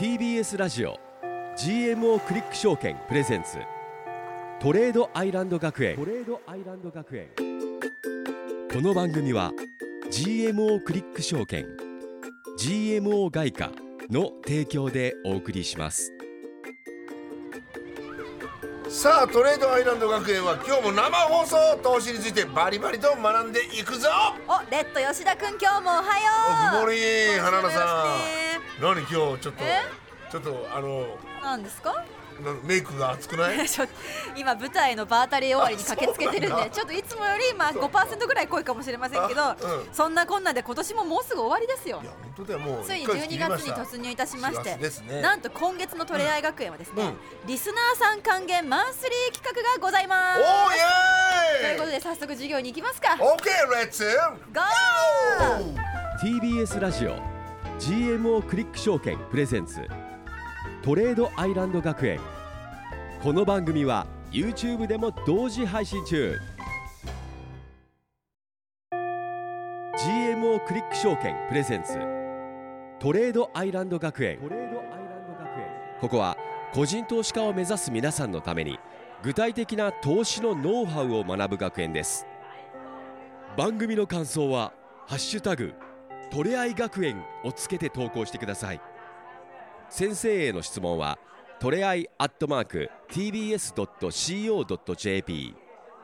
TBS ラジオ GMO クリック証券プレゼンツトレードアイランド学園。トレードアイランド学園。この番組は GMO クリック証券 GMO 外貨の提供でお送りします。さあトレードアイランド学園は今日も生放送投資についてバリバリと学んでいくぞ。おレッド吉田くん今日もおはよう。おグモリー花田さん何今日ちょっとえ？ちょっとあの何ですか？なメイクが熱くない？今舞台の場当たり終わりに駆けつけてるんで ちょっといつもよりまあ5%ぐらい濃いかもしれませんけど、あうん。そんなこんなで今年ももうすぐ終わりですよ。いや本当だよもうついに一ヶ月切12りました。月に突入いたしまし4て月ですね。なんと今月のトレアイ学園はですね、うん。リスナーさん還元マンスリー企画がございまおすーイエーイ！ということで早速授業に行きますか。オッケーレッツゴー！TBS ラジオ GMO クリック証券プレゼンツ。トレードアイランド学園。この番組は YouTube でも同時配信中。GMO クリック証券プレゼンツ。トレードアイランド学園。ここは個人投資家を目指す皆さんのために具体的な投資のノウハウを学ぶ学園です。番組の感想は「ハッシュタグトレアイ学園」をつけて投稿してください。先生への質問はトレアイアットマーク TBS.CO.JP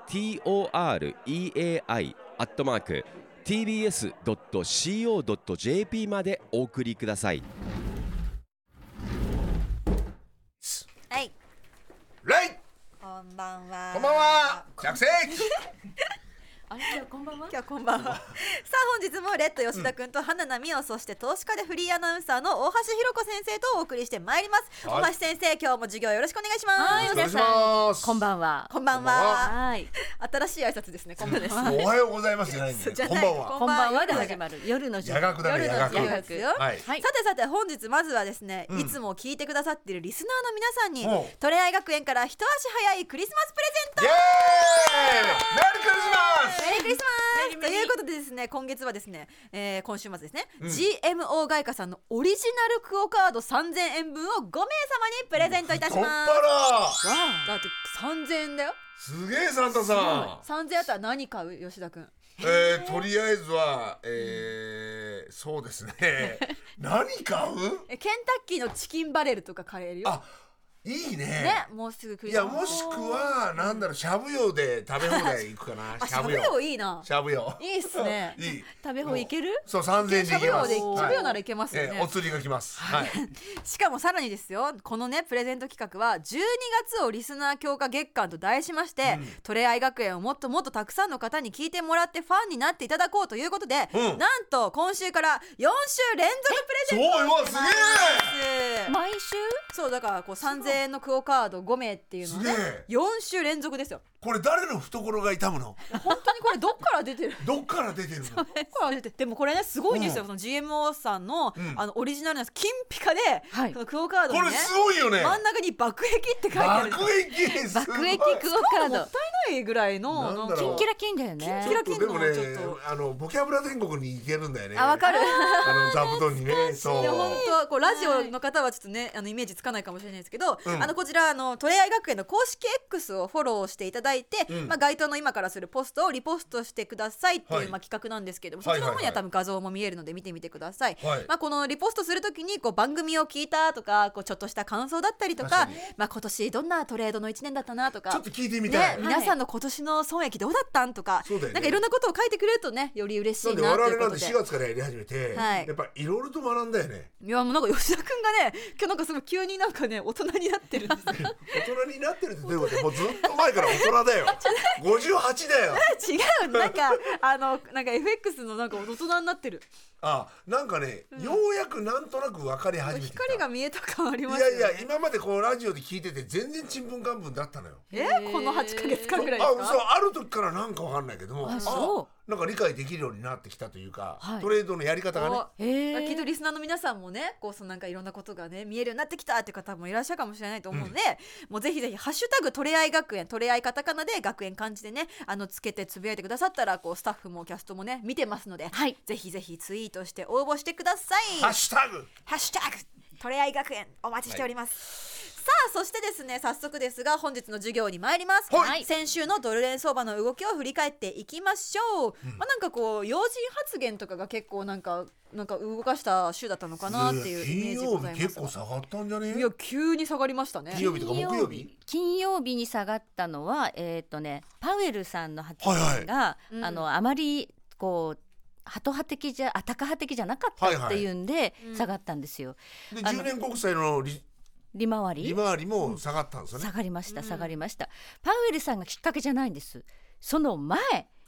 TOREAI アットマーク TBS.CO.JP までお送りください。はい。レイ。こんばんは。こんばんは。着席 あれ今日こんばんは？今日こんばんは。さあ本日もレッド吉田君と花奈美桜そして投資家でフリーアナウンサーの大橋ひろ子先生とお送りしてまいります、はい。大橋先生今日も授業よろしくお願いします。はいお願いします。こんばんは。こんばんこんばんは。はい。新しい挨拶ですねこんばんは。おはようございます。じゃないこんばんは。こんばんはで始まる。夜の時夜学だね夜の夜学授業ですよ、はい。はい。さてさて本日まずはですね、うん。いつも聞いてくださっているリスナーの皆さんにトレアイ学園から一足早いクリスマスプレゼント。イエーイ。メリークリスマスメリークリスマスということでですね今月はですね、えー今週末ですね、うん。GMO 外貨さんのオリジナルクオカード3000円分を5名様にプレゼントいたします。だって3000円だよ。すげえサンタさん。3000円あったら何買う？吉田君。えー、とりあえずは、えー、そうですね。何買う？えケンタッキーのチキンバレルとか買えるよ。あいいね。ねもうすぐクリいスマス。やもしくはなんだろうしゃぶ用で食べ放題行くかな？あしゃぶ用いいな。しゃぶ用いいっすね。いい。食べ放いける？そう3000円でしゃぶ用行けますでしゃぶ用ならはいけますよね、えーお釣りが来ます。はい。しかもさらにですよこのねプレゼント企画は12月をリスナー強化月間と題しまして、うん。トレアイ学園をもっともっとたくさんの方に聞いてもらってファンになっていただこうということで、うん。なんと今週から4週連続プレゼントそうよす。げます毎週？そうだからこう3000円のクオカード5名っていうのをねすげえ。4週連続ですよこれ誰の懐が痛むの？本当にこれどっから出てる？どっから出てるの？どっから出てでもこれねすごいんですよ、うん。その GMO さんの,、うん。あのオリジナルの金ピカで、はい。そのクオカードにねこれすごいよね。真ん中に爆撃って書いてある。爆よ撃す。ごい爆撃クオカード。もったいないぐらいのキンキラキンだよね。キラキンのでもねあのボキャブラ天国に行けるんだよね。あわかる。あの座布団にね。そう。で本当はこうラジオの方はちょっとねあのイメージつかないかもしれないですけど、うん。あのこちらあのトレアイ学園の公式 X をフォローしていただいて、うん。まあ該当の今からするポストをリポストしてくださいっていう、はい。まあ企画なんですけども、はいそちらの方には多分画像も見えるので見てみてください。はい。まあこのリポストするときにこう番組を聞いたとかこうちょっとした感想だったりとかまあ今年どんなトレードの一年だったなとかちょっと聞いてみたい、ね、皆さんの今年の損益どうだったんとか、そうだよね。なんかいろんなことを書いてくれるとねより嬉しないんで。な我々なんてということで4月からやり始めて、はい。やっぱいろいろと学んだよね。いやもうなんか吉田君がね今日なんかすごい急になんかね大人になってるんですよ。大人になってるってどういうこと？もうずっと前から大人だよ。58だよ。違うなんかあのなんか FX のなんか大人になってる。あなんかね、ようやくなんとなく分かり始めて光が見えた感ありますね。やいや今までこうラジオで聞いてて全然ちんぷんかんぷんだったのよ。えこの8ヶ月間ぐらいあですか？嘘。ある時からなんかわかんないけども。あそなんか理解できるようになってきたというか、はい。トレードのやり方がね。きっとリスナーの皆さんもねこうそのなんかいろんなことがね見えるようになってきたっていう方もいらっしゃるかもしれないと思うので、もうぜひぜひ「ハッシュタグトレアイ学園」トレアイカタカナで学園漢字でねあのつけてつぶやいてくださったらこうスタッフもキャストもね見てますので、はい。ぜひぜひツイートして応募してください。ハッシュタグ。ハッシュタグトレアイ学園お待ちしております、さあそしてですね早速ですが本日の授業に参ります、はい。先週のドル円相場の動きを振り返っていきましょう、まあなんかこう要人発言とかが結構なんかなんか動かした週だったのかなっていうイメージございます金曜日結構下がったんじゃね？いや急に下がりましたね。金曜日とか木曜日？金曜日に下がったのはえっ、とねパウエルさんの発言が、うん。あのあまりこうハト派的じゃあタカ派的じゃなかったっていうんでうん。下がったんですよ。であの10年国債の利利回り？利回りも下がったんですよね。下がりましたうん。下がりました、パウエルさんがきっかけじゃないんです。その前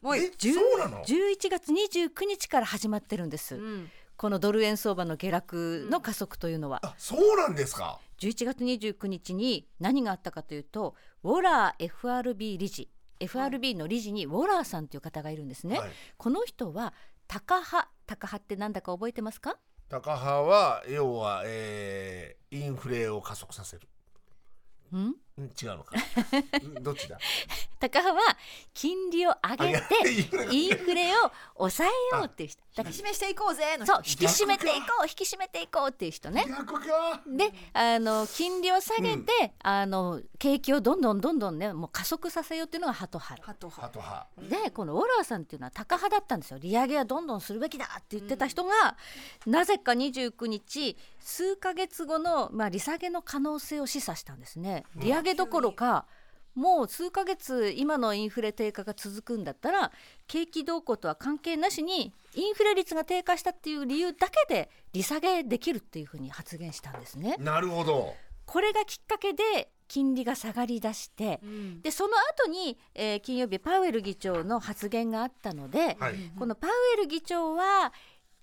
もうえ10そうなの11月29日から始まってるんです、うん。このドル円相場の下落の加速というのは、あそうなんですか？11月29日に何があったかというとウォラー FRB 理事。FRB の理事にウォラーさんという方がいるんですね、はい。この人はタカ派。タカ派ってなんだか覚えてますか？高派は要は、えー、インフレを加速させる。ん？ん違うのか。んどっちだ？タカ派は金利を上げて インフレを抑えようっていう人。だから示していこうぜのそう引き締めていこう引き締めていこうっていう人ね。逆か。であの金利を下げて、あの景気をどんどんどんどんねもう加速させようっていうのがハト派ハト派ハト派でこのウォラーさんっていうのはタカ派だったんですよ。利上げはどんどんするべきだって言ってた人が、なぜか29日数ヶ月後の、まあ、利下げの可能性を示唆したんですね。利上げどころかもう数ヶ月今のインフレ低下が続くんだったら景気動向とは関係なしにインフレ率が低下したっていう理由だけで利下げできるっていうふうに発言したんですね。なるほど。これがきっかけで金利が下がりだして、うん。でその後に、えー金曜日パウエル議長の発言があったので、はい。このパウエル議長は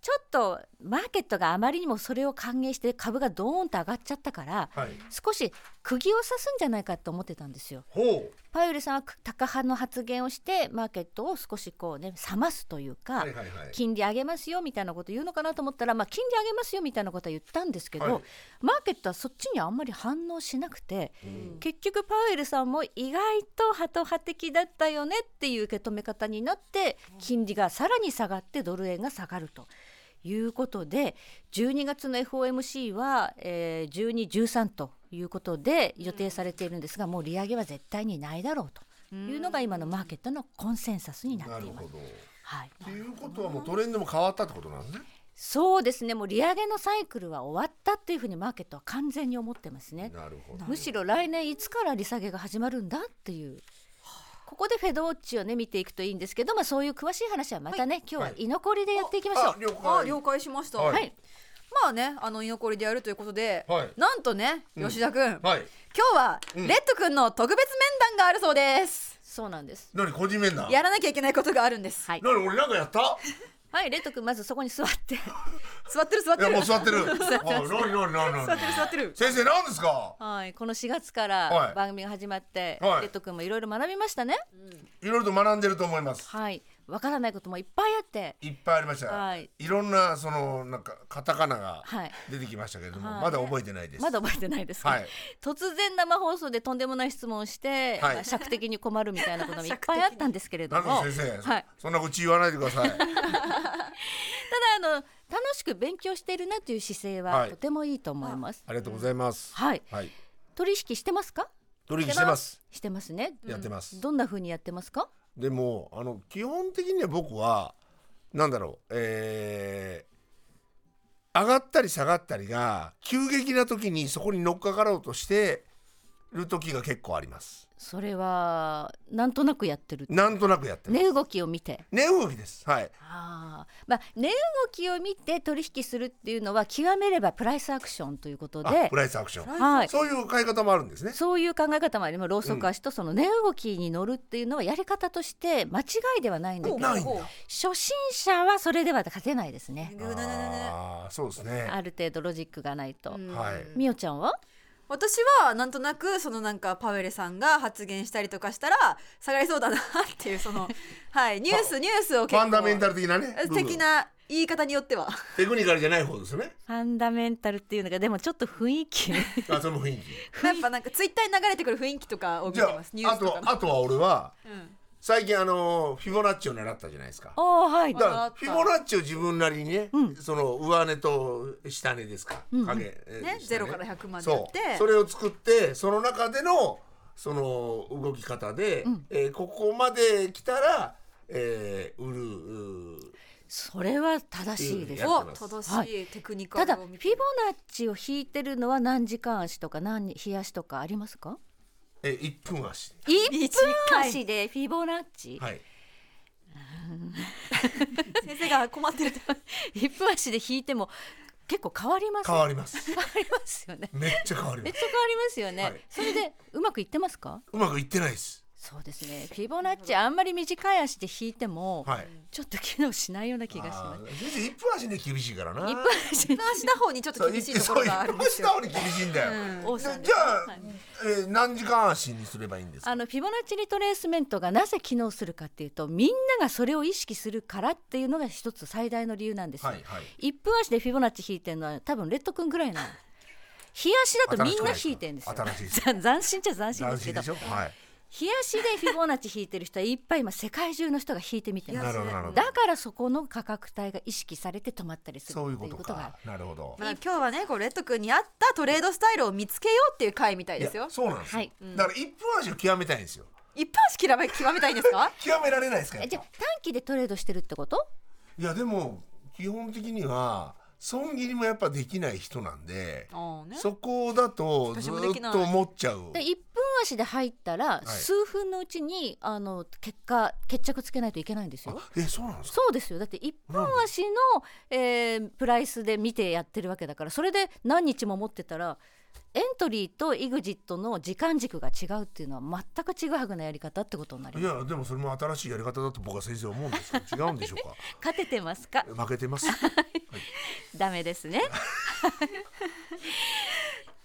ちょっとマーケットがあまりにもそれを歓迎して株がドーンと上がっちゃったからはい。少し釘を刺すんじゃないかと思ってたんですよ。ほパウエルさんはタカ派の発言をしてマーケットを少しこうね冷ますというか、うはいはいはい。金利上げますよみたいなこと言うのかなと思ったら、まあ、金利上げますよみたいなことは言ったんですけど、はい。マーケットはそっちにあんまり反応しなくて、うん。結局パウエルさんも意外とハト派的だったよねっていう受け止め方になって金利がさらに下がってドル円が下がると。いうことで12月の FOMC は、えー、12、13ということで予定されているんですが、もう利上げは絶対にないだろうというのが今のマーケットのコンセンサスになっています。なるほど。はい、っていうことはもうトレンドも変わったってことなんですね。そうですね。もう利上げのサイクルは終わったっていうふうにマーケットは完全に思ってますね。なるほど。むしろ来年いつから利下げが始まるんだっていうここでフェドウォッチをね見ていくといいんですけど、まあ、そういう詳しい話はまたね、今日は居残りでやっていきましょう。あ了解。あ了解しました、はい。はい、まあねあの居残りでやるということで、はい。なんとねうん。吉田くん、はい。今日はうん。レッドくんの特別面談があるそうです、そうなんです。何個人面談？やらなきゃいけないことがあるんです、はい、何俺なんかやった？はい、レッド君まずそこに座って。座ってる座っいやてる。もう座ってる 座ってる。何座ってる。先生何ですか？はい、この4月かはい。ら番組が始まって、はい。レッド君もいろいろ学びましたね。いろいろと学んでると思います。はい、わからないこともいっぱいあって。いっぱいありました、はい。いろんなそのなんかカタカナがはい。出てきましたけれども、はい。まだ覚えてないです。まだ覚えてないですか、はい。突然生放送でとんでもない質問をして、はい。まあ尺的に困るみたいなことも いっぱいあったんですけれども。か先生、はい、そんな口言わないでください。ただあの楽しく勉強しているなという姿勢ははい。とてもいいと思います。ありがとうございます。はい、はい。取引してますか？取引してます。してますね。やってます。どんな風にやってますか？でもあの基本的には僕は何だろうえー上がったり下がったりが急激な時にそこに乗っかかろうとしてる時が結構あります。それはなんとなくやってる。なんとなくやってます値動きを見て。値動きですはいああ、まあ値動きを見て取引するっていうのは極めればプライスアクションということあでプ、ライスアクションはい。そういう買い方もあるんですねそういう考え方もあります。ローソク足とその値動きに乗るっていうのはやり方として間違いではないんだけど、ないんだ初心者はそれでは勝てないですね。ああそうですねある程度ロジックがないと。うんはいみおちゃんは？私はなんとなくそのなんかパウエルさんが発言したりとかしたら下がりそうだなっていうその はいニュースニュースをファンダメンタルル的なね的な言い方によっては。テクニカルじゃない方ですよね。ファンダメンタルっていうのがでもちょっと雰囲気。あその雰囲気。やっぱなんかツイッターに流れてくる雰囲気とかを見じゃてますニュああースとかの。とあとは俺はうん最近あのフィボナッチを習ったじゃないですか。ああはい。だフィボナッチを自分なりにね、うん。その上根と下根ですか、うん影、えーね下根0から100までやって。そうそれを作ってその中でのその動き方で、うん。えーここまで来たら、えー、売るうーそれは正しいです。やっておます。正しいテクニカただフィボナッチを引いてるのは何時間足とか何日足とかありますか？えー、1分足一分足でフィボナッチ？はい。先生が困ってる 一分足で引いても結構変わります？変わります。変わりますよね。めっちゃ変わります。めっちゃ変わりますよね、はい。それでうまくいってますか？うまくいってないですそうですね。フィボナッチあんまり短い足で引いても、はい。ちょっと機能しないような気がします。先生1分足ね厳しいからな。一分足一分足打法にちょっと厳しいところがあるんですよ。一分足打法に厳しいんだよ、うん。じゃあ、はい。えー何時間足にすればいいんですか？あのフィボナッチリトレースメントがなぜ機能するかっていうとみんながそれを意識するからっていうのが一つ最大の理由なんですよ、はいはい。一分足でフィボナッチ引いてるのは多分レッド君ぐらいなの日足だとみんな引いてるんですよ。新しいですざ斬新っちゃ斬新ですけど。でしょ？はい日足でフィボナッチ引いてる人はいっぱい今世界中の人が引いてみてます。だからそこの価格帯が意識されて止まったりするそういうことっていうことがか。なるほど。まあ、今日はねこうレッド君に合ったトレードスタイルを見つけようっていう回みたいですよ。そうなんですよ、はい。だから1分足を極めたいんですよ。一分足極め極めたいんですか？極められないですかじゃあ短期でトレードしてるってこと？いやでも基本的には損切りもやっぱできない人なんでね。そこだとず私もできない。っと思っちゃう。で1分足で入ったらい数分のうちにあの結果決着つけないといけないんですよ。えそうなんですかそうですよだって1分足の、えープライスで見てやってるわけだからそれで何日も持ってたらエントリーと EXIT の時間軸が違うっていうのは全くちぐはぐなやり方ってことになりますい。やでもそれも新しいやり方だと僕は先生は思うんですけど違うんでしょうか勝ててますか負けてますはいダメですね。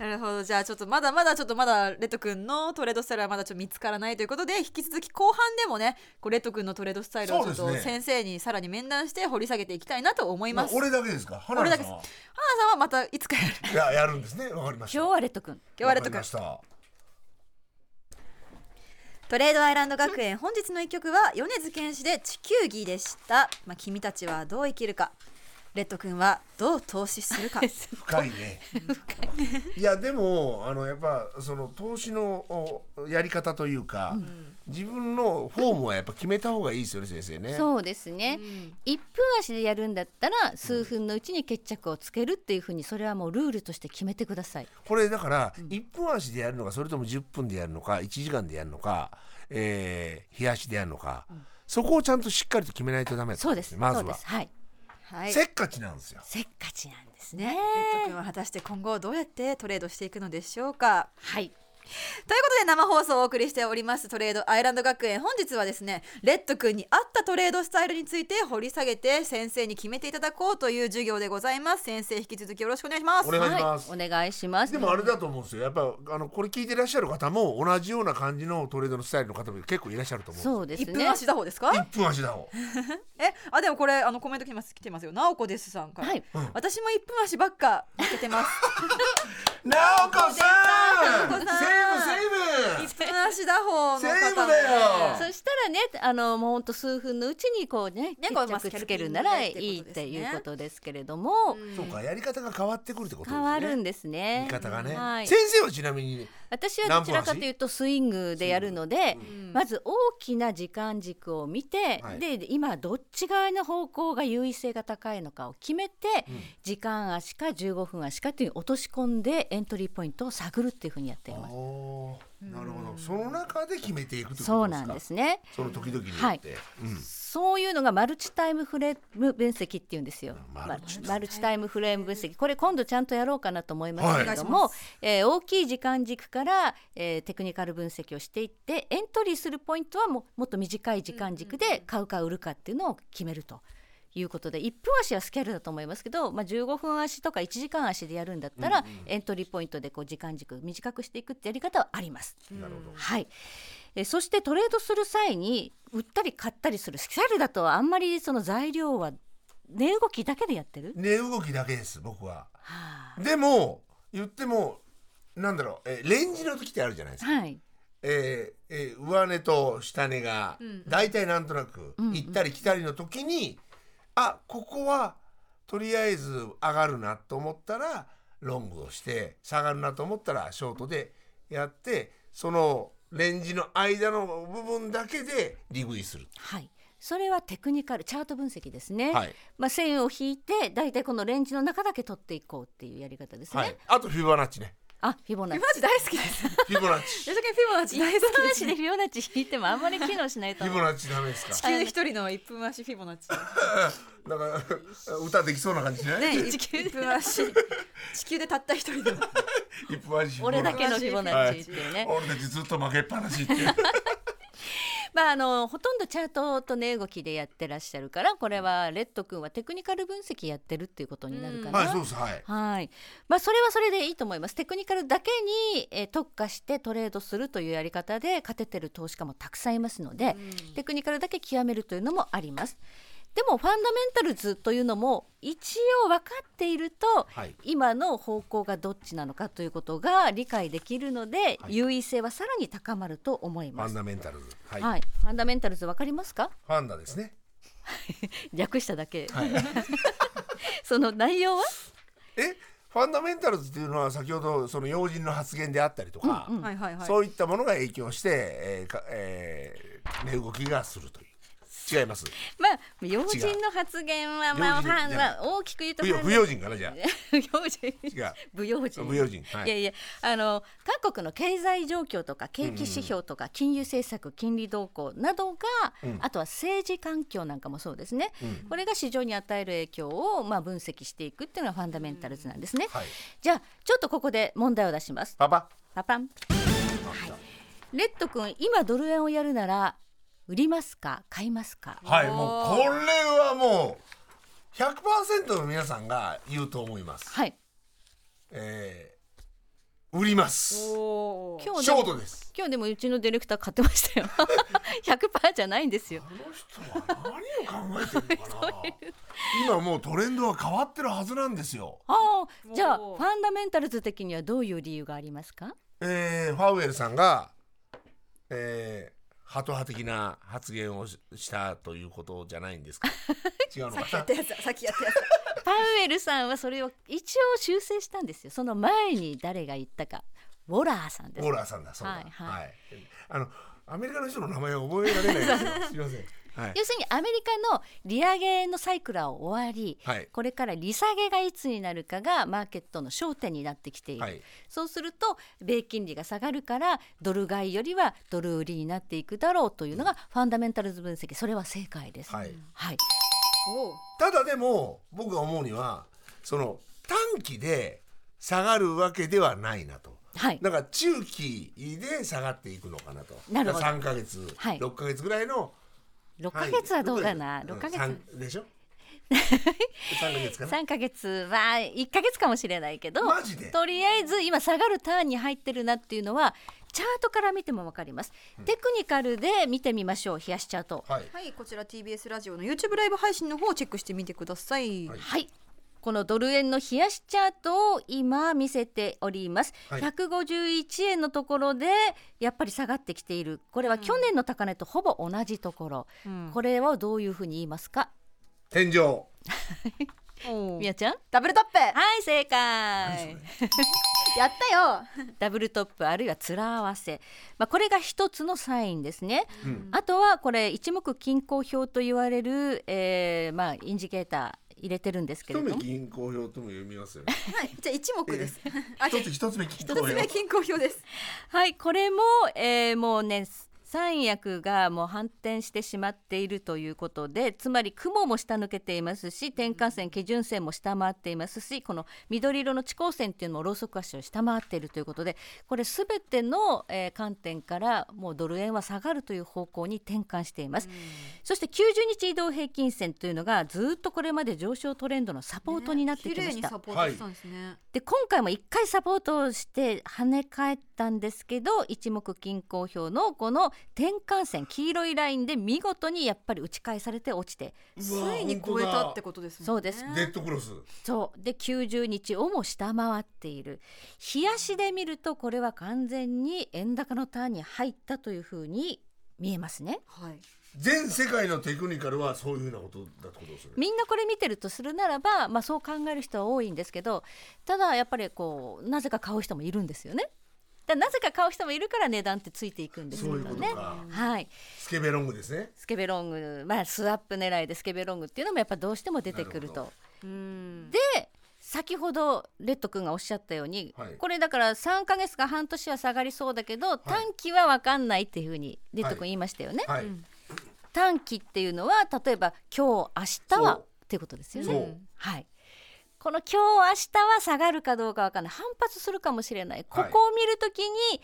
なるほど。じゃあちょっとまだまだちょっとまだレッド君のトレードスタイルはまだちょっと見つからないということで引き続き後半でもねこうレッド君のトレードスタイルをちょっと先生にさらに面談して掘り下げていきたいなと思います。俺だけですか？花俺だけです。田さんは花さんはまたいつかやる。いややるんですね。わかりました。今日はレッド君。今日はレッド君トレードアイランド学園本日の一曲は米津玄師で地球儀でした、まあ、君たちはどう生きるかレッド君はどう投資するか。深いね。い。やでもあのやっぱその投資のおやり方というか、自分のフォームはやっぱ決めた方がいいですよね先生ね。そうですね、1分足でやるんだったら数分のうちに決着をつけるっていうふうにそれはもうルールとして決めてください。これだから1分足でやるのかそれとも10分でやるのか1時間でやるのか、えー、日足でやるのか、そこをちゃんとしっかりと決めないとダメだそうです。まずは。そうです。はい。はいせっかちなんですよせっかちなんですねね。レッド君は果たして今後どうやってトレードしていくのでしょうか？はい。ということで生放送をお送りしておりますトレードアイランド学園。本日はですねレッド君に合ったトレードスタイルについて掘り下げて先生に決めていただこうという授業でございます。先生引き続きよろしくお願いします。お願いします。はい、お願いします。でもあれだと思うんですよ。やっぱあのこれ聞いてらっしゃる方も同じような感じのトレードのスタイルの方も結構いらっしゃると思う1そうですね。分。足打法ですか？1分足だを えあでもこれあのコメント来てます。来てますよ。なおこですさん。から、はい。私も1分足ばっか負けてます。なおこさんセーブセー1分足打法のセーブ方だよ。そしたらね、あのもう本当数分のうちにこうね、ねこうまあ決着つけるならいいっていうことですけれども、ブそうかやり方が変わってくるってことですね。変わるんですね。言い方がね、はい。先生はちなみに私はどちらかというとスイングでやるので、ん。まず大きな時間軸を見て、はい。で今どっち側の方向が優位性が高いのかを決めて、時間足か15分足かという落とし込んでエントリーポイントを探るっていうふうにやっています。なるほど。その中で決めていくってことですか？そうなんですね。その時々によって、はい。うんそういうのがマルチタイムフレーム分析っていうんですよ。マルチまマルチタイムフレーム分析。これ今度ちゃんとやろうかなと思いますけれどはいも、えー大きい時間軸から、えーテクニカル分析をしていって、エントリーするポイントはももっと短い時間軸で買うか売るかっていうのを決めると。いうことで1分足はスキャルだと思いますけど、まあ、15分足とか1時間足でやるんだったら、エントリーポイントでこう時間軸短くしていくってやり方はあります。なるほどはい、えそしてトレードする際に売ったり買ったりするスキャルだとあんまりその材料は値動きだけでやってる、値動きだけです僕は。はでも言ってもなんだろうえレンジの時ってあるじゃないですか。あはい。えーえー上値と下値がうん。大体なんとなくうん。行ったり来たりの時に、あここはとりあえず上がるなと思ったらロングをして下がるなと思ったらショートでやってそのレンジの間の部分だけで利食いする。はい。それはテクニカルチャート分析ですね、はい。まあ、線を引いてだいたいこのレンジの中だけ取っていこうっていうやり方ですね、はい、あとフィボナッチねあフィボナッチ。フィボナッチ大好きです。フィボナッチ。吉田君フィボナッチ大好き一です足でフィボナッチ引いてもあんまり機能しないと。フィボナッチダメですか？地球で一人の一分足フィボナッチ。だから歌できそうな感じねね 一分足。地球でたった一人の一分足俺だけのフィボナッチっていうね、俺たちずっと負けっぱなしって まああのほとんどチャートと値動きでやってらっしゃるからこれはレッド君はテクニカル分析やってるっていうことになるかな、はいそうです。はい。はい、まあそれはそれでいいと思います。テクニカルだけに、えー特化してトレードするというやり方で勝ててる投資家もたくさんいますので、テクニカルだけ極めるというのもあります。でもファンダメンタルズというのも一応分かっていると、はい。今の方向がどっちなのかということが理解できるので、優位性はさらに高まると思いファンます。ダメンタルズ。はい、はい、ファンダメンタルズ分かりますか？ファンダですね。略しただけ。はい。その内容は？え？ファンダメンタルズっていうのは先ほどその要人の発言であったりとか、うんうん。はいはいはい。そういったものが影響して、えーかえー値動きがするという違います。まあ要人の発言はまあファンは大きく言うと不要不要人かなじゃ不要人違う。不用心。あ不要人はい。いやいやあの韓国の経済状況とか景気指標とか金融政策金利動向などが、うん。あとは政治環境なんかもそうですね、うん。これが市場に与える影響をまあ分析していくっていうのがファンダメンタルズなんですね、はい。じゃあちょっとここで問題を出しますパパパパンレッド君今ドル円をやるなら売りますか？買いますか？はいもうこれはもう100%の皆さんが言うと思います、はい。えー売ります。今日でもートです。今日でもうちのディレクター買ってましたよ。100%じゃないんですよ。この人は何を考えてるのかな？今もうトレンドは変わってるはずなんですよ。ああじゃあファンダメンタルズ的にはどういう理由がありますか？えーファウエルさんが、えー、ハト派的な発言をししたということじゃないんですか？違うのさっきやったやつだ。さっきやったやつ。パウエルさんはそれを一応修正したんですよ。その前に誰が言ったか。ウォラーさんです。オーラーさんだそうだ。はいはい。あのアメリカの人の名前を覚えられないですよ。すいませんはい。要するにアメリカの利上げのサイクルは終わり、はい。これから利下げがいつになるかがマーケットの焦点になってきている、はい。そうすると米金利が下がるからドル買いよりはドル売りになっていくだろうというのがファンダメンタルズ分析。それは正解です。はい。はい。ただでも僕が思うにはその短期で下がるわけではないなと。はい。だから中期で下がっていくのかなと。なるほど。3ヶ月、はい。6ヶ月ぐらいの。6ヶ月はどうかな、はい。6ヶ月、三でしょ ?3 ヶ月かな？3ヶ月は1ヶ月かもしれないけどマジで？とりあえず今下がるターンに入ってるなっていうのはチャートから見ても分かります、テクニカルで見てみましょう冷やしチャート。はい。はいこちら TBS ラジオの YouTube ライブ配信の方をチェックしてみてください、はい。はいこのドル円の冷やしチャートを今見せております、はい。151円のところでやっぱり下がってきている。これは去年の高値とほぼ同じところ、うん。これはどういうふうに言いますか？天井。みやちゃん？ダブルトップ。はい正解。やったよ。ダブルトップあるいは面合わせ、まあ、これが一つのサインですね、うん。あとはこれ一目均衡表と言われる、えーまあ、インジケーター入れてるんですけれ一目ども均衡表とも読みますよね。はい。じゃあ一目です。あ一つ一つ目均衡一つ目表。均衡表です。はい。これも、えーもうね三役がもう反転してしまっているということでつまり雲も下抜けていますし転換線基準線も下回っていますしこの緑色の地高線っていうのもローソク足を下回っているということでこれすべての、えー観点からもうドル円は下がるという方向に転換しています、そして90日移動平均線というのがずっとこれまで上昇トレンドのサポートになってきました、綺麗にサポートしたんですね、で今回も1回サポートをして跳ね返ったんですけど一目均衡表のこの転換線黄色いラインで見事にやっぱり打ち返されて落ちてついに超えたってことですね。そうですデッドクロス。そう。で90日をも下回っている。冷やしで見るとこれは完全に円高のターンに入ったというふうに見えますね。はい。全世界のテクニカルはそういうふうなことだってことですねみんなこれ見てるとするならば、まあ、そう考える人は多いんですけどただやっぱりこうなぜか買う人もいるんですよね。だなぜか買う人もいるから値段ってついていくんですそういうけどね。ことか。はい、スケベロングですね。スケベロング、まあ、スワップ狙いでスケベロングっていうのもやっぱどうしても出てくると。うん。で先ほどレッド君がおっしゃったように、はい。これだから3ヶ月か半年は下がりそうだけど、短期は分かんないっていうふうにレッド君言いましたよね。はい、短期っていうのは例えば今日明日はっていうことですよね。はい。この今日明日は下がるかどうかわかんない。反発するかもしれない。ここを見るときに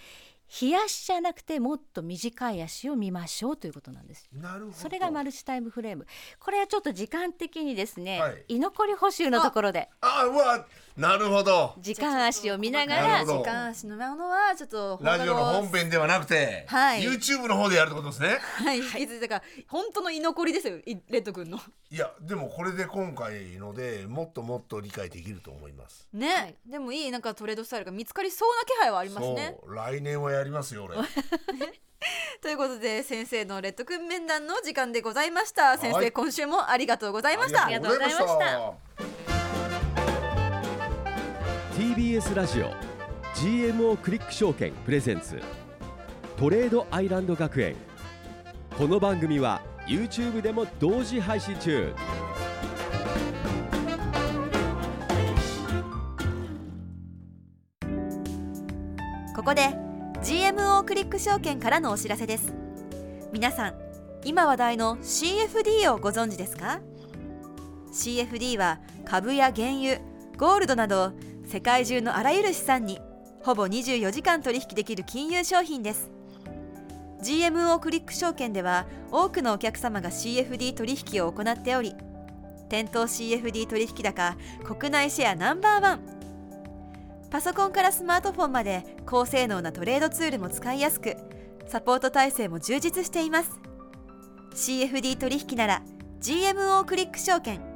日足じゃなくてもっと短い足を見ましょうということなんです。なるほど。それがマルチタイムフレーム。これはちょっと時間的にですね、はい。居残り補修のところで。あうわなるほど。時間足を見ながら。なるほど。時間足のものはちょっとラジオの本編ではなくて、はい。YouTube の方でやるってことですね。はい、引き続きだから本当の居残りですよいレッド君の。いやでもこれで今回のでもっともっと理解できると思います。ね、はい。でもいいなんかトレードスタイルが見つかりそうな気配はありますね。そう。来年はやりますよ俺。ということで先生のレッド君面談の時間でございました。先生はい。今週もありがとうございました。ありがとうございました TBS ラジオ GMO クリック証券プレゼンツトレードアイランド学園。この番組は YouTube でも同時配信中。ここで GMO クリック証券からのお知らせです。皆さん今話題の CFD をご存知ですか？CFD は株や原油ゴールドなど世界中のあらゆる資産にほぼ24時間取引できる金融商品です。GMO クリック証券では多くのお客様が CFD 取引を行っており店頭 CFD 取引高国内シェアナンバーワン。パソコンからスマートフォンまで高性能なトレードツールも使いやすくサポート体制も充実しています。CFD 取引なら GMO クリック証券。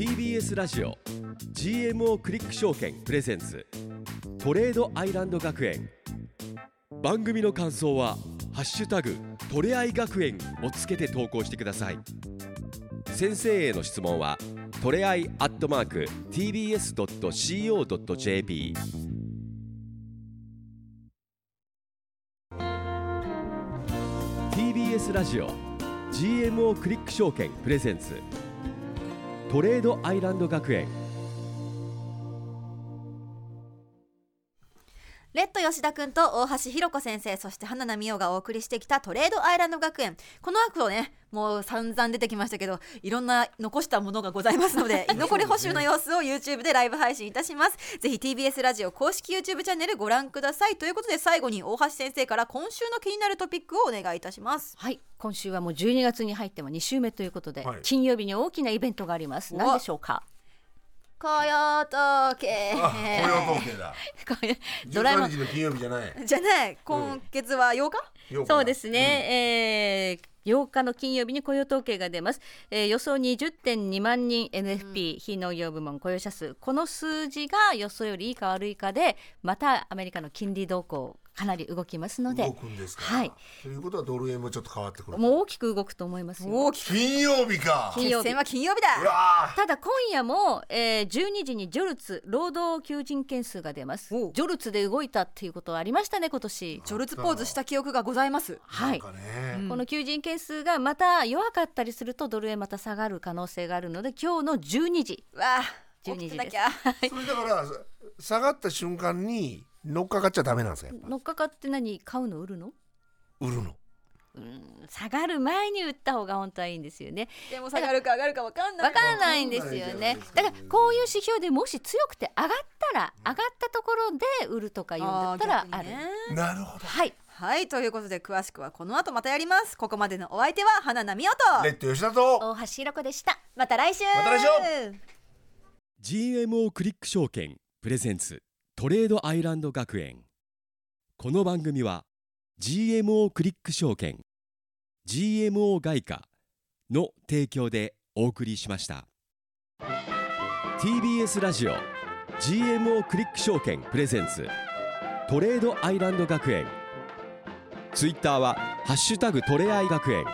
TBS ラジオ GMO クリック証券プレゼンツトレードアイランド学園。番組の感想は「ハッシュタグトレアイ学園」をつけて投稿してください。先生への質問はトレアイアットマーク TBS.CO.JP TBS ラジオ GMO クリック証券プレゼンツ。トレードアイランド学園。レッド吉田くんと大橋ひろ子先生そして花奈美桜がお送りしてきたトレードアイランド学園。この後ねもう散々出てきましたけどいろんな残したものがございますので 居残り補修の様子を YouTube でライブ配信いたします。ぜひ TBS ラジオ公式 YouTube チャンネルご覧ください。ということで最後に大橋先生から今週の気になるトピックをお願いいたします。はい。今週はもう12月に入っても2週目ということで、はい。金曜日に大きなイベントがあります。お何でしょうか？雇用統計。あ雇用統計だ。ドラえも13ん金曜日じゃない。じゃない。今月は8日、よそうですね、えー8日の金曜日に雇用統計が出ます、えー予想20.2万人。NFP、非農業部門。雇用者数。この数字が予想よりいいか悪いかでまたアメリカの金利動向かなり動きますので。動くんですか。はい。ということはドル円もちょっと変わってくるもう大きく動くと思いますよ。大きく。金曜日か。金曜日。決戦は金曜日うだわただ今夜も、えー、12時にジョルツ労働求人件数が出ます。ジョルツで動いたっていうことはありましたね今年。ジョルツポーズした記憶がございます。ーはい。なんかね、この求人件数がまた弱かったりするとドル円また下がる可能性があるので今日の12時。わあ12時起きてなきゃ。それだからさ下がった瞬間に乗っかかっちゃダメなんですか乗っかかって何買うの売るの？売るの。うん下がる前に売った方が本当はいいんですよね。でも下がるか上がるかわかんないわからないんですよね。だからこういう指標でもし強くて上がったら上がったところで売るとかいうんだったらある、なるほど。はい。はいということで詳しくはこの後またやります。ここまでのお相手は花奈美音と。レッド吉田と。大橋ひろ子でした。また来週。また来週。GMO クリック証券プレゼンツトレードアイランド学園。この番組は GMO クリック証券 GMO 外貨の提供でお送りしました。TBS ラジオ GMO クリック証券プレゼンツトレードアイランド学園。ツイッターは「ハッシュタグトレアイ学園」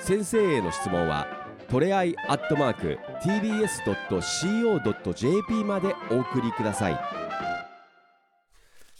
先生への質問はトレアイアットマーク TBS.CO.JP までお送りください。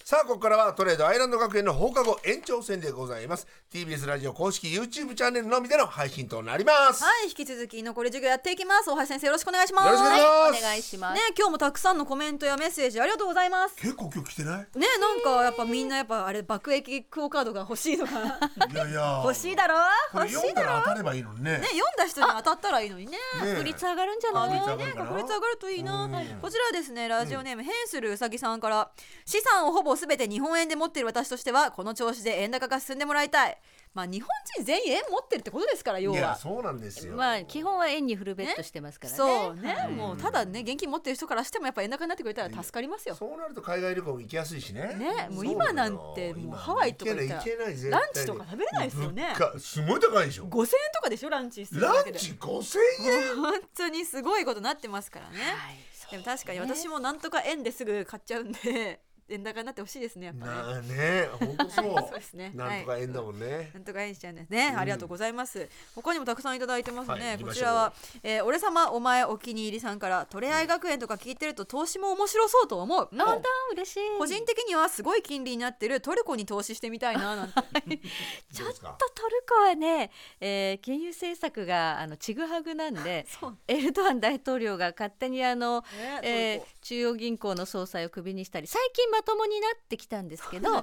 さあここからはトレードアイランド学園の放課後延長戦でございます。TBS ラジオ公式 YouTube チャンネルのみでの配信となります、はい引き続き残り授業やっていきます。大橋先生よろしくお願いします。よろしくお願いしおます、願いします、ね今日もたくさんのコメントやメッセージありがとうございます。結構今日来てない？ねなんかやっぱみんなやっぱあれ爆撃クオカードが欲しいとかいやいや。欲しいだろ？これ欲しいだろ？読んだら当たればいいのにね。ね読んだ人に当たったらいいのにね。ね確率上がるんじゃない？確率上がるかな？確率上がるといいな。うん。こちらはですねラジオネーム、ヘンスルうさぎさんから資産をほぼすべて日本円で持っている私としてはこの調子で円高が進んでもらいたい。まあ日本人全員円持ってるってことですから要は。いやそうなんですよ。まあ基本は円にフルベットしてますからね。そうね、はい。もうただね現金持ってる人からしてもやっぱ円高になってくれたら助かりますよ。そうなると海外旅行も行きやすいしね。ね？もう今なんてもうハワイとか行ったら今行けない行けないランチとか食べれないですよね。物価すごい高いでしょ5000円とかでしょ？ランチランチ5000円？本当にすごいことになってますからね、はいでも確かに私もなんとか円ですぐ買っちゃうんで円高になってほしいですねやっぱね。なあね本当そう。そうですね。なんとか円だもんね、なんとか円しちゃうんですね、ありがとうございます。他にもたくさんいただいてますね、こちらは、えー俺様お前お気に入りさんからトレアイ学園とか聞いてると投資も面白そうと思う。なんだ嬉しい。個人的にはすごい金利になってるトルコに投資してみたいななんて。ちょっとトルコはね、えー金融政策があのちぐはぐなんで そう。エルドアン大統領が勝手にあの、ねえ中央銀行の総裁をクビにしたり最近まともになってきたんですけど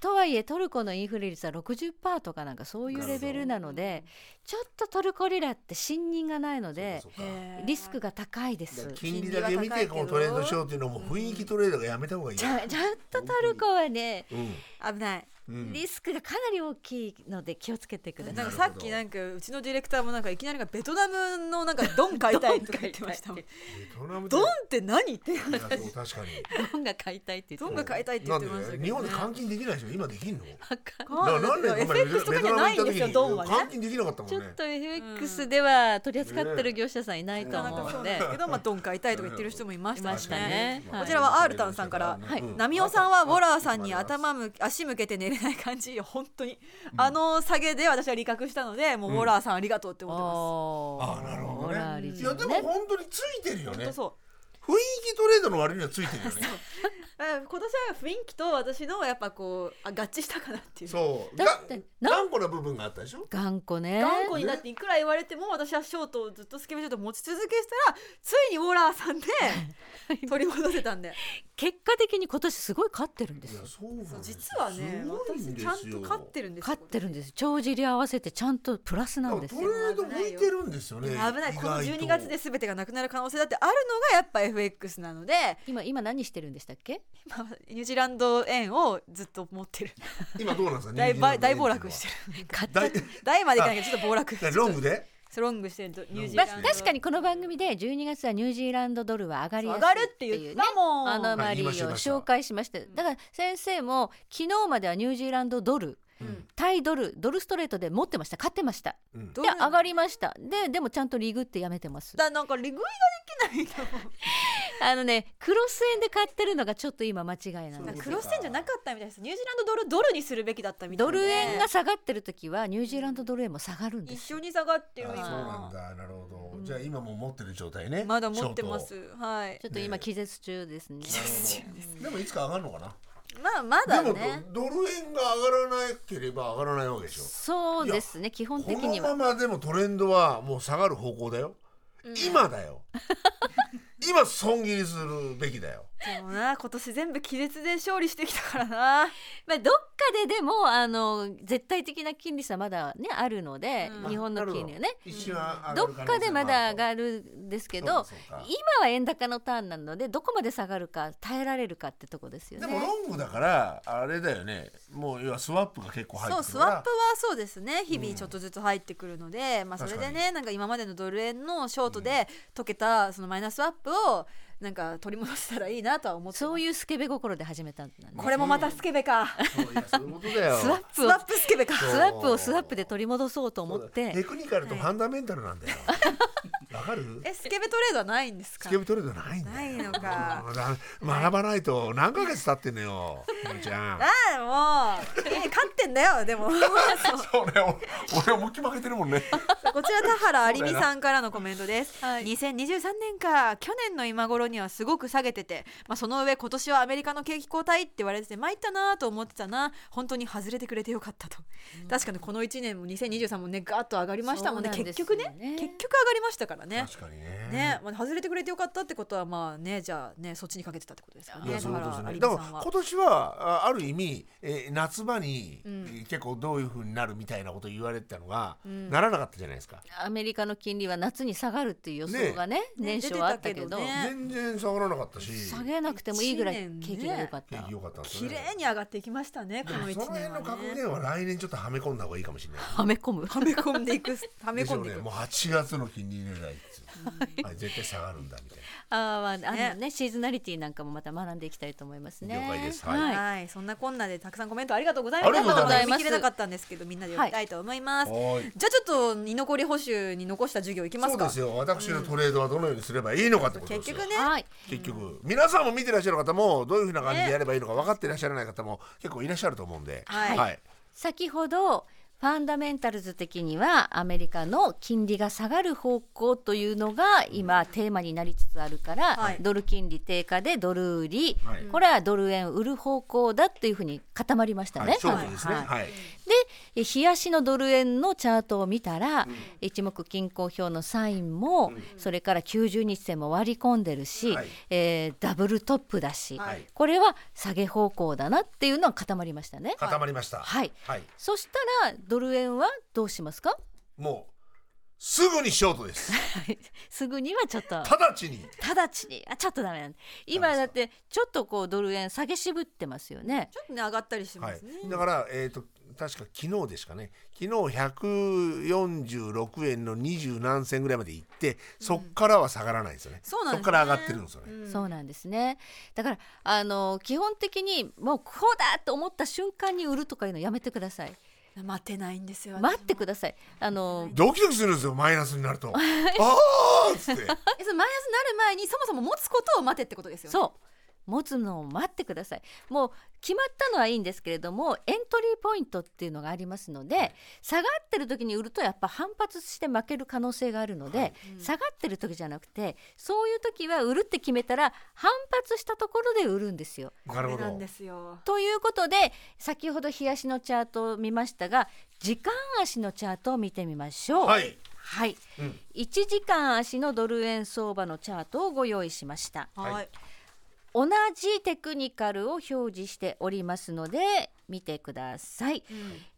とはいえトルコのインフレ率は60%とかなんかそういうレベルなのでちょっとトルコリラって信任がないのでリスクが高いです。金利だけ見てこのトレードしようっていうのも雰囲気トレードがやめた方がいい。よちゃちゃんとトルコはねうん。危ない。うんリスクがかなり大きいので気をつけてください。なんかさっきなんかうちのディレクターもなんかいきなりベトナムのなんかドン買いたいとか言ってましたもん。ベトナムでドンって何って確かにドンが買いたいって言ってドンが買いたいって言ってまし日本で換金できないでしょ？今できんの？かんななんでお前 FX とかじゃないんですよドンはね換金できなかったもんね。ちょっと FX では取り扱ってる業者さんいないと思うん。ですけど、まあ、ドン買いたいとか言ってる人もいましたね。はい。こちらはアールタンさんからはいうんナミオさんはウォラーさんに頭む足向けて寝れない感じ本当に、あの下げで私は理覚したのでもうウォラーさんありがとうって思ってます、ああなるほどねいやでも本当についてるよねそう雰囲気トレードの割にはついてるよね今年は雰囲気と私のやっぱこうあ合致したかなっていう。そう。だって頑固な部分があったでしょ？頑固ね。頑固になっていくら言われても私はショートをずっとスケベショート持ち続けてたらついにウォラーさんで 取り戻せたんで。結果的に今年すごい勝ってるんですよ。いやそうなんです実はねすごいん私ですよちゃんと勝ってるんですよ。勝ってるんです帳尻合わせてちゃんとプラスなんですトよ。レード向い。てるんですよね危ない。この意外と。12月で全てがなくなる可能性だってあるのがやっぱ FX なので。今今何してるんでしたっけ？今ニュージーランド円をずっと持ってる。今どうなんですか？大ニュージーランド大暴落してる。買っ大大までいかないけどちょっと暴落。ロングで？スロングしてるとニュージーまあランド確かにこの番組で12月はニュージーランドドルは上がりやすい上がるって言ったもん。アノマリーを紹介しました。だから先生も昨日まではニュージーランドドルうん。タイドルドルストレートで持ってました。買ってました。うん。で上がりました。ででもちゃんとリグってやめてます。だなんか利食いができないと あのねクロス円で買ってるのがちょっと今間違いなんですクロス円じゃなかったみたいです。ニュージーランドドルドルにするべきだったみたいでドル円が下がってる時はニュージーランドドル円も下がるんです一緒に下がってる。あそうなん今だ。なるほど。じゃあ今もう持ってる状態ね。まだ持ってます。はい。ちょっと今気絶中ですね。気絶中ートでもいつか上がるのかな？まあまだでもねドル円が上がらなければ上がらないわけでしょ。そうですね。基本こ的には。のままでもトレンドはもう下がる方向だよ、今だよ今損切りするべきだよ。でもな今年全部気絶で勝利してきたからな。まあ、どっかででもあの絶対的な金利差まだねあるので、うん。日本の金利はね。一瞬は上がどるっかでまだ上るがるんですけけど今は円高のターンなのでどこまで下がるか耐えられるかってとこですよね。でもロングだからあれだよね。もう要はスワップが結構入そうってくるから。スワップはそうですね。日々ちょっとずつ入ってくるので、まあそれで確ねなんか今までのドル円のショートで溶けたそのマイナススワップをなんか取り戻せたらいいなとは思ってそういうスケベ心で始めたんだね。これもまたスケベか。そういやそういうことだよ。スワップをスワップスケベか。そう。スワップをスワップで取り戻そうと思って。テクニカルとファンダメンタルなんだよ。わかる？えスケベトレードはないんですか？スケベトレードないんだよ。ないのか。学ばないと何ヶ月経ってんのよちゃん。ああもうえ勝ってんだよでも。そうね俺俺思いっきり負けてるもんね。こちら田原有美さんからのコメントです、はい。2023年か去年の今頃にはすごく下げてて、まあ、その上今年はアメリカの景気後退って言われてて参ったなと思ってたな。本当に外れてくれてよかったと、確かにこの1年も2023もねガーッと上がりましたもんね。そうなんです結局ね結局上がりましたからね確かにね。ね、まあ、外れてくれてよかったってことはまあねじゃあねそっちにかけてたってことですかね。だから今年はあある意味、えー夏場に、うん。えー結構どういうふうになるみたいなこと言われてたのが、ん。ならなかったじゃないですか。アメリカの金利は夏に下がるっていう予想がねね。年初はあったけど。出てたけどね。全然下がらなかったし。下げなくてもいいぐらい景気が良かった。良かった綺麗に上がっていきましたねこの1でもその辺年はの格ね言は来年ちょっとはめ込んだ方がいいかもしれないはめ込む。はめ込んでいくはめ込んでいく。ねもう8月の金利狙いっつうはい。絶対下がるんだみたいあーまああのねね。シーズナリティなんかもまた学んでいきたいと思いますね。了解です。は。はい。いはい、そんなこんなでたくさんコメントありがとうございます。ありがとうございます。切れなかったんですけど、みんなで読みたいと思います。なはい。じゃあちょっと居残り補修に残した授業いきますか。そうですよ。私のトレードはどのようにすればいいのかってことですよ。結局ね、はい。結局皆さんも見てらっしゃる方もどういうふうな感じでやればいいのか分かってらっしゃらない方も結構いらっしゃると思うんで。はい。はい。先ほどファンダメンタルズ的にはアメリカの金利が下がる方向というのが今テーマになりつつあるから、はい。ドル金利低下でドル売り、はい。これはドル円売る方向だっていうふうに固まりましたね。はい。ですね。はい。はい。で冷やしのドル円のチャートを見たら、一目均衡表のサインも、それから90日線も割り込んでるし、はい。えーダブルトップだし、はい。これは下げ方向だなっていうのは固まりましたね。固まりました。はい。はい。そしたらドル円はどうしますか？もうすぐにショートです。すぐにはちょっと。直ちに。直ちに。あちょっとダメなんで今だってちょっとこうドル円下げ渋ってますよね。ちょっとね上がったりしまはい。すね。だからえっと確か昨日ですかね。昨日146円の20何銭ぐらいまで行ってそっからは下がらないんですよね。そうなんですね。っから上がってるんですよね。うん。そうなんですね。だからあの基本的にもうこうだと思った瞬間に売るとかいうのやめてください。待てないんですよ。待ってください。あのドキドキするんですよマイナスになると。ああっつって。えそのマイナスになる前にそもそも持つことを待てってことですよね。そう持つのを待ってくださいもう決まったのはいいんですけれどもエントリーポイントっていうのがありますので、下がってる時に売るとやっぱ反発して負ける可能性があるので、下がってる時じゃなくてそういう時は売るって決めたら反発したところで売るんですよ。なるほど。ということで先ほど日足のチャートを見ましたが時間足のチャートを見てみましょう。はいはい、うん1時間足のドル円相場のチャートをご用意しました。はいはい。同じテクニカルを表示しておりますので見てください。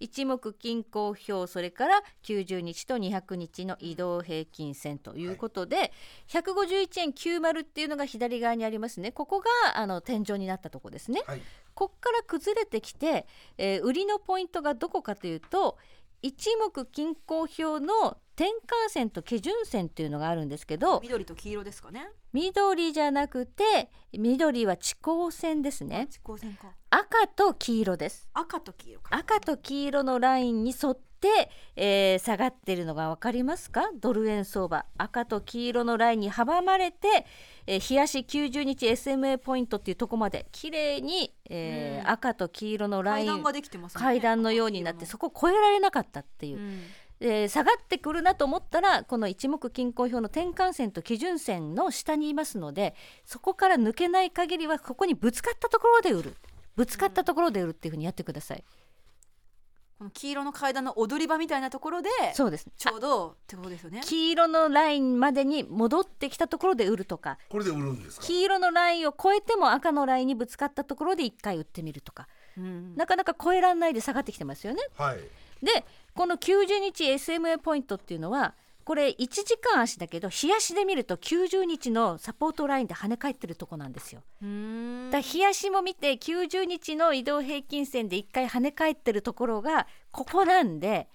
一目均衡表それから90日と200日の移動平均線ということで、151円90っていうのが左側にありますねここがあの天井になったとこですね。はいここから崩れてきて、えー売りのポイントがどこかというと一目均衡表の転換線と基準線というのがあるんですけど緑と黄色ですかね。緑じゃなくて緑は地高線ですね地高線か。赤と黄色です赤と黄色か。赤と黄色のラインに沿って、えー下がっているのが分かりますか？ドル円相場赤と黄色のラインに阻まれて、えー、冷やし90日 SMA ポイントっていうとこまで綺麗に、えーうん赤と黄色のライン階段ができてますね。階段のようになってそこを越えられなかったっていうう、んえー下がってくるなと思ったらこの一目均衡表の転換線と基準線の下にいますのでそこから抜けない限りはここにぶつかったところで売る。ぶつかったところで売るっていうふうにやってください。この黄色の階段の踊り場みたいなところでそうです。ちょうどってことですよね。黄色のラインまでに戻ってきたところで売るとかこれで売るんですか？黄色のラインを越えても赤のラインにぶつかったところで1回売ってみるとか。うん。なかなか越えられないで下がってきてますよね。はいでこの90日 SMA ポイントっていうのはこれ1時間足だけど日足で見ると90日のサポートラインで跳ね返ってるとこなんですよ。だから日足も見て90日の移動平均線で1回跳ね返ってるところがここなんで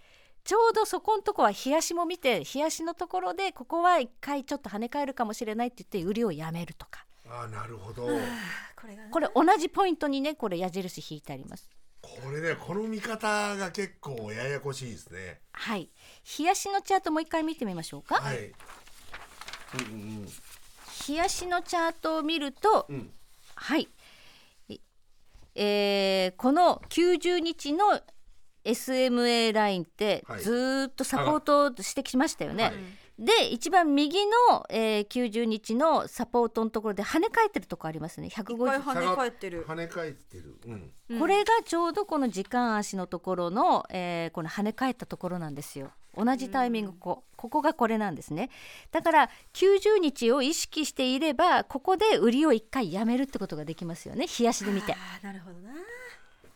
ちょうどそこのとこは日足も見て日足のところでここは1回ちょっと跳ね返るかもしれないって言って売りをやめるとかあーなるほどこれがねこれ同じポイントにねこれ矢印引いてあります。これねこの見方が結構ややこしいですね。はい。日足のチャートもう一回見てみましょうか。はい。うんうん日足のチャートを見ると、うん。はい、いえーこの90日の SMA ラインってはい。ずーっとサポートしてきましたよね。はいで一番右の、えー90日のサポートのところで跳ね返ってるとこありますね。一回150跳ね返ってる。跳ね返ってる。うん。うん。これがちょうどこの時間足のところの、えーこの跳ね返ったところなんですよ。同じタイミングこここがこれなんですね。だから90日を意識していればここで売りを一回やめるってことができますよね。日足で見て。なるほどな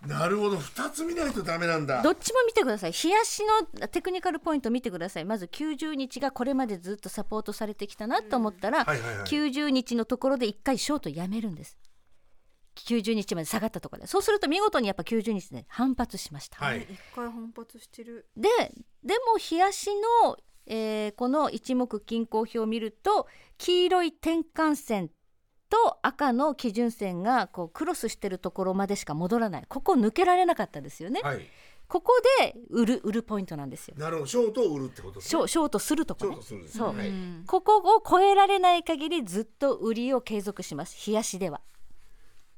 なるほど。二つ見ないとダメなんだ。どっちも見てください。日足のテクニカルポイント見てください。まず90日がこれまでずっとサポートされてきたなと思ったら、はいはいはい。90日のところで一回ショートやめるんです。90日まで下がったところで。そうすると見事にやっぱ90日で反発しました、はい。一回反発してる。ででも日足の、えーこの一目均衡表を見ると黄色い転換線と赤の基準線がこうクロスしてるところまでしか戻らない。ここ抜けられなかったですよね、はい。ここで売る売るポイントなんですよ。なるほど。ショートを売るってことですね。ショショートするとショこねートするんですね。そう。はい。んここを超えられない限りずっと売りを継続します。日足では。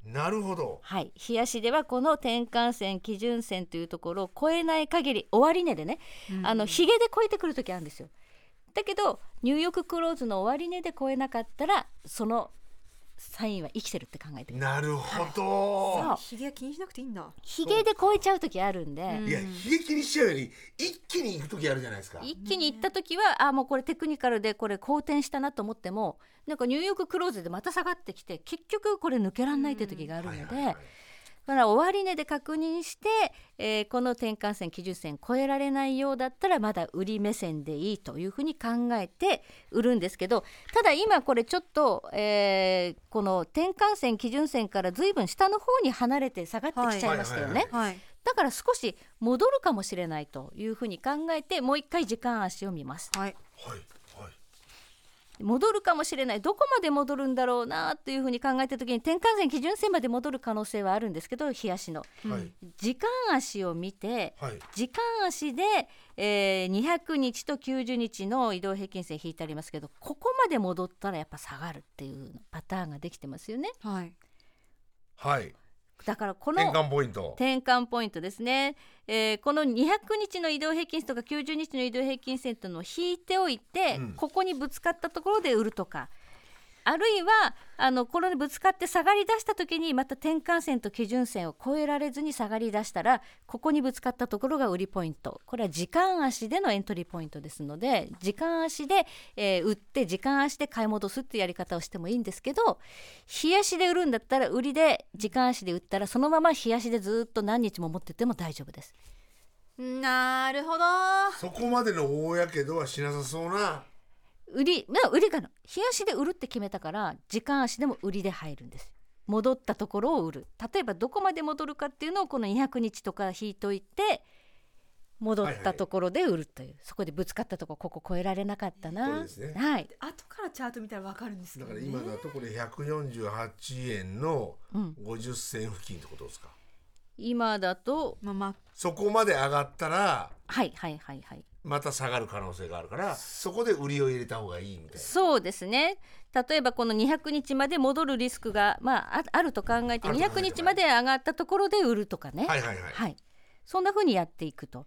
なるほど。はい。日足ではこの転換線基準線というところを超えない限り終値でね、あのヒゲで超えてくる時あるんですよ。だけどニューヨーククローズの終値で超えなかったらそのサインは生きてるって考えてくださいなるほど。そう。ひげ気にしなくていいんだ。ヒゲで超えちゃう時あるんで、う。んいや悲劇にしちゃうより一気に行く時あるじゃないですか。一気に行った時はあもうこれテクニカルでこれ好転したなと思ってもなんかニューヨーククローズでまた下がってきて結局これ抜けらんないっていう時があるので、はいはいはいだから終値で確認して、えーこの転換線基準線超えられないようだったらまだ売り目線でいいというふうに考えて売るんですけどただ今これちょっと、えーこの転換線基準線からずいぶん下の方に離れて下がってきちゃいましたよね。だから少し戻るかもしれないというふうに考えてもう一回時間足を見ます。はいはいはい戻るかもしれない。どこまで戻るんだろうなというふうに考えた時に転換線基準線まで戻る可能性はあるんですけど日足の。はい。時間足を見てはい。時間足で、えー200日と90日の移動平均線引いてありますけどここまで戻ったらやっぱ下がるっていうパターンができてますよね。はい。はいだからこの転換ポイント。転換ポイントですね、えーこの200日の移動平均線とか90日の移動平均線とのを引いておいて、うん。ここにぶつかったところで売るとかあるいはあのこれにぶつかって下がり出した時にまた転換線と基準線を超えられずに下がり出したらここにぶつかったところが売りポイント。これは時間足でのエントリーポイントですので時間足で、えー売って時間足で買い戻すっていうやり方をしてもいいんですけど日足で売るんだったら売りで時間足で売ったらそのまま日足でずっと何日も持ってても大丈夫です。なるほど。そこまでの大やけどはしなさそうな売りまあ売りが日足で売るって決めたから時間足でも売りで入るんです。戻ったところを売る。例えばどこまで戻るかっていうのをこの200日とか引いといて戻ったところで売るという、そこでぶつかったところここ超えられなかったな、ね。はい、後からチャート見たらわかるんですけだどねから今だとこれ148円のうん、50銭付近ってことですか？今だとまあまあ。そこまで上がったらはいはいはいはいまた下がる可能性があるからそこで売りを入れた方がいいみたいな。そうですね。例えばこの200日まで戻るリスクが、まあ、ああると考えてあると考えて200日まで上がったところで売るとかね、はいはいはい、はい、そんな風にやっていくと。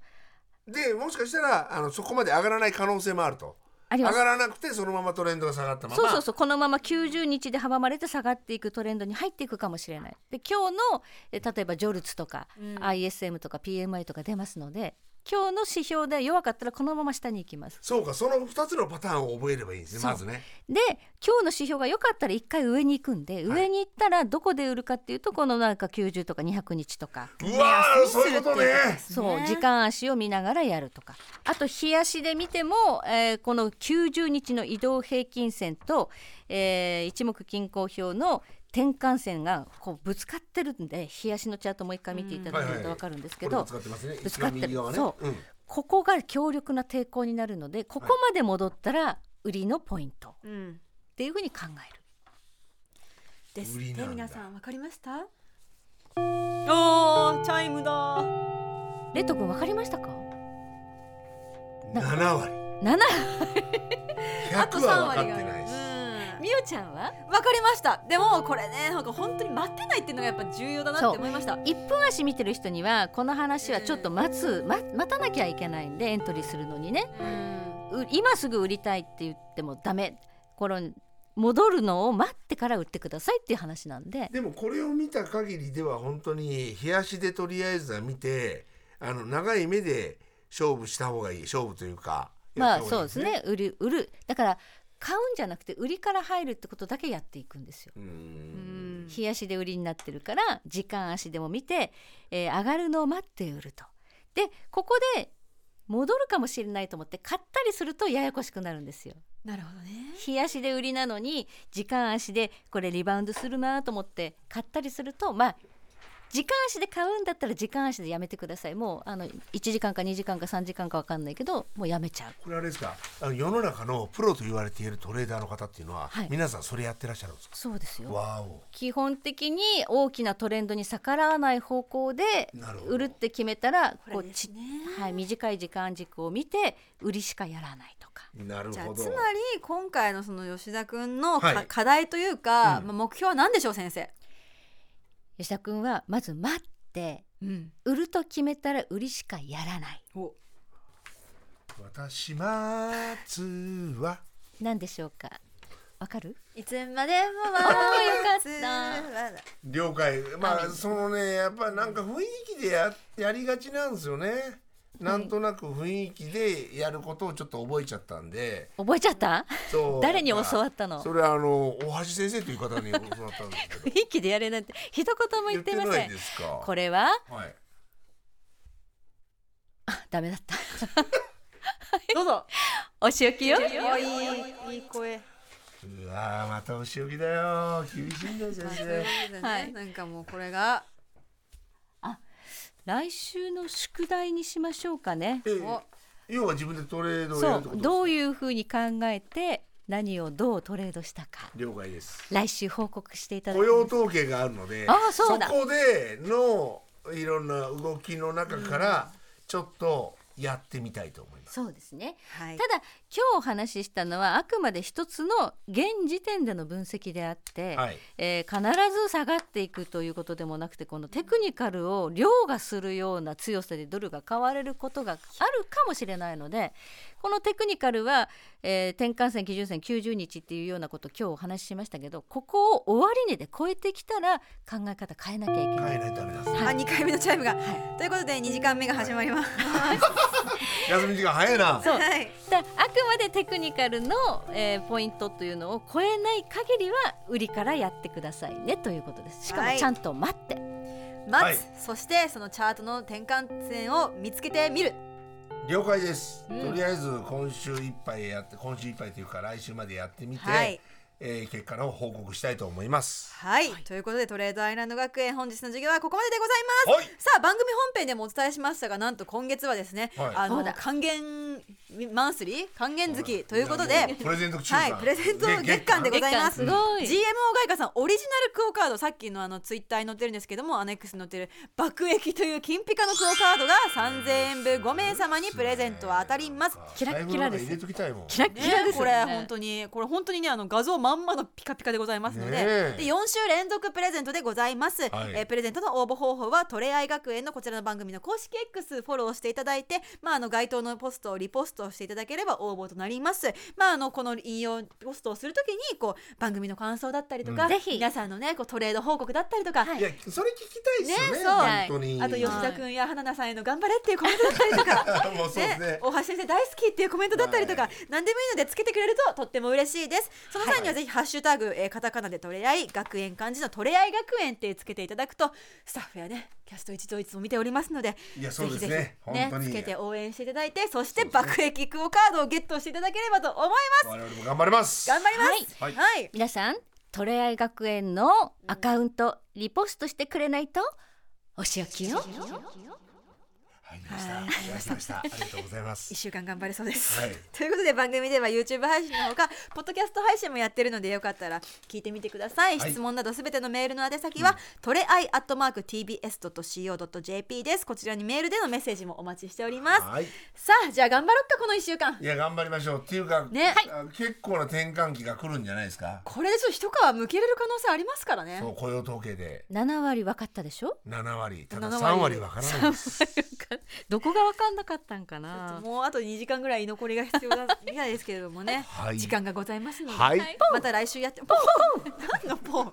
でもしかしたらあのそこまで上がらない可能性もあると。あります。上がらなくてそのままトレンドが下がったまま。そうそうそうこのまま90日で阻まれて下がっていくトレンドに入っていくかもしれない。で今日のえ例えばジョルツとか、うん。ISM とか PMI とか出ますので今日の指標で弱かったらこのまま下に行きます。そうかその2つのパターンを覚えればいいんですねまずね。で今日の指標が良かったら一回上に行くんで、上に行ったらどこで売るかっていうとこのなんか90とか200日とか。うわーそういうことね。そう時間足を見ながらやるとか。あと日足で見ても、えーこの90日の移動平均線と、えー一目均衡表の転換線がこうぶつかってるんで日足のチャートもう一回見ていただけると分かるんですけど、ぶつかってる。そう。うん。ここが強力な抵抗になるのでここまで戻ったら売りのポイントっうん。ていうふうに考える。ですね。売りなんだ。皆さんわかりました？おーチャイムだ。レッド君分かりましたか？7割7あと100 3は分か割がってないですうんみおちゃんは？わかりました。でもこれねなんか本当に待ってないっていうのがやっぱ重要だなって思いました。1分足見てる人にはこの話はちょっと待つ、ま、待たなきゃいけないんでエントリーするのにね。今すぐ売りたいって言ってもダメ。この戻るのを待ってから売ってくださいっていう話なんで。でもこれを見た限りでは本当に冷やしでとりあえずは見てあの長い目で勝負した方がいい勝負というかまあそうですね。売る売る。だから買うんじゃなくて売りから入るってことだけやっていくんですよ。ううんん日足で売りになってるから時間足でも見て、えー上がるのを待って売ると。でここで戻るかもしれないと思って買ったりするとややこしくなるんですよ。なるほどね日足で売りなのに時間足でこれリバウンドするなと思って買ったりするとまあ時間足で買うんだったら時間足でやめてください。もうあの1時間か2時間か3時間か分かんないけどもうやめちゃう。これあれですか？あの世の中のプロと言われているトレーダーの方っていうのは、はい。皆さんそれやってらっしゃるんですか？そうですよ。わお。基本的に大きなトレンドに逆らわない方向で売るって決めたらここうちはい、短い時間軸を見て売りしかやらないとか。なるほど。じゃあつまり今回のその吉田君のか、はい。課題というか、うん。まあ、目標は何でしょう先生、吉田君はまず待ってうん、売ると決めたら売りしかやらない。お。私待つは何でしょうか？わかる？いつまでも あーよかった。た了解。まあそのねやっぱなんか雰囲気でややりがちなんですよねなんとなく雰囲気でやることをちょっと覚えちゃったんで。覚えちゃった？そう。誰に教わったの？それはあの大橋先生という方に教わったんですけど。雰囲気でやれなんて。一言も言ってま言ないせんですか？これは？はい。あダメだった。どうぞ。お仕置きよ。おいいいい声。うわーまたお仕置きだよ。厳しいんだよ先生。はい。なんかもうこれが来週の宿題にしましょうかね。えお。要は自分でトレードをやるってことそう。どういうふうに考えて何をどうトレードしたか。了解です。来週報告していただ雇きます。用統計があるのであーそうだ。こでのいろんな動きの中からちょっとやってみたいと思います。そうですね。はい。ただ今日お話ししたのはあくまで一つの現時点での分析であって、はい。えー必ず下がっていくということでもなくてこのテクニカルを凌駕するような強さでドルが買われることがあるかもしれないのでこのテクニカルは、えー転換線基準線90日っていうようなことを今日お話ししましたけどここを終値で超えてきたら考え方変えなきゃいけない。変えないとダメです。あ2回目のチャイムが、ということで2時間目が始まります。休み時間早いな。そう。はい、だあくまでテクニカルの、えーポイントというのを超えない限りは売りからやってくださいねということです。しかはいもちゃんと待って、待つ、はい。そしてそのチャートの転換線を見つけてみる。了解です、うん。とりあえず今週いっぱいやって今週いっぱいというか来週までやってみて、はいえー結果の報告したいと思います。はい、ということでトレードアイランド学園本日の授業はここまででございます。はい。さあ番組本編でもお伝えしましたがなんと今月はですね、はい。あの還元マンスリー？還元月ということで。もプレゼント中はいプレゼント月間でございます。すごい GMO 外貨さんオリジナルクオカードさっきのあのツイッターに載ってるんですけどもアネックスに載ってる爆益という金ピカのクオカードが3000円分5名様にプレゼントは当たります。キラッキラです入れときたいもん。キラッキラねですよ。ねこれ本当にこれ本当にねあの画像まんまのピカピカでございますので,、ねえ。で4週連続プレゼントでございます、はい。えープレゼントの応募方法はトレアイ学園のこちらの番組の公式 X フォローしていただいて、まあ、あの該当のポストをリポストトしていただければ応募となります。まああのこの引用ポストをするときにこう番組の感想だったりとか、うん。ぜひ。皆さんのねこうトレード報告だったりとか、はい。いやそれ聞きたいですよねねそう。本当に。あと吉田君や花菜さんへの頑張れっていうコメントだったりとか。もうそうですね。大橋先生大好きっていうコメントだったりとか、は何でもいいのでつけてくれるととっても嬉しいです。その際にはぜひハッシュタグ、えーカタカナでトレアイ学園漢字のトレアイ学園ってつけていただくとスタッフやねキャスト一同いつも見ておりますのでいやそうですね。ぜひぜひ本当に。つけて応援していただいてそして爆撃クオカードをゲットしていただければと思います。我々も頑張ります。頑張ります。はい。はい。皆さんトレアイ学園のアカウントリポストしてくれないとお仕置きよ入りました。はい。いただきました。ありがとうございます。一週間頑張れそうです、はい。ということで番組では YouTube 配信のほかポッドキャスト配信もやってるのでよかったら聞いてみてください、はい。質問などすべてのメールの宛先は、トレアイアットマーク TBS.CO.JP です。こちらにメールでのメッセージもお待ちしております。はい。さあじゃあ頑張ろっかこの一週間。いや頑張りましょう。っていうかね。あ結構な転換期が来るんじゃないですか？これでちょっと一皮むけれる可能性ありますからね。そう雇用統計で。7割分かったでしょ？7割。ただ7 3割わからないです どこが分かんなかったんかな？もうあと2時間ぐらい居残りが必要だみたいですけれどもね、はい。時間がございますので、はい。また来週やってポン。何のポン。こ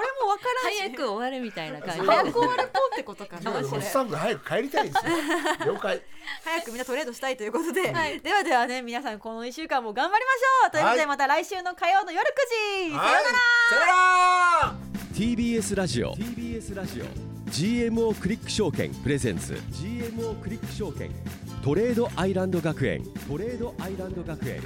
れもわからんし。早く終わるみたいな感じ。早く終わるポンってことかな。スタッフ早く帰りたいですよ。了解。早くみんなトレードしたいということで、ではではね皆さんこの1週間も頑張りましょう。ということで、はいまた来週の火曜の夜9時、さようなら。はい。さよなら。TBS ラジオ。TBS ラジオ GMO クリック証券プレゼンツ GMO クリック証券トレードアイランド学園トレードアイランド学園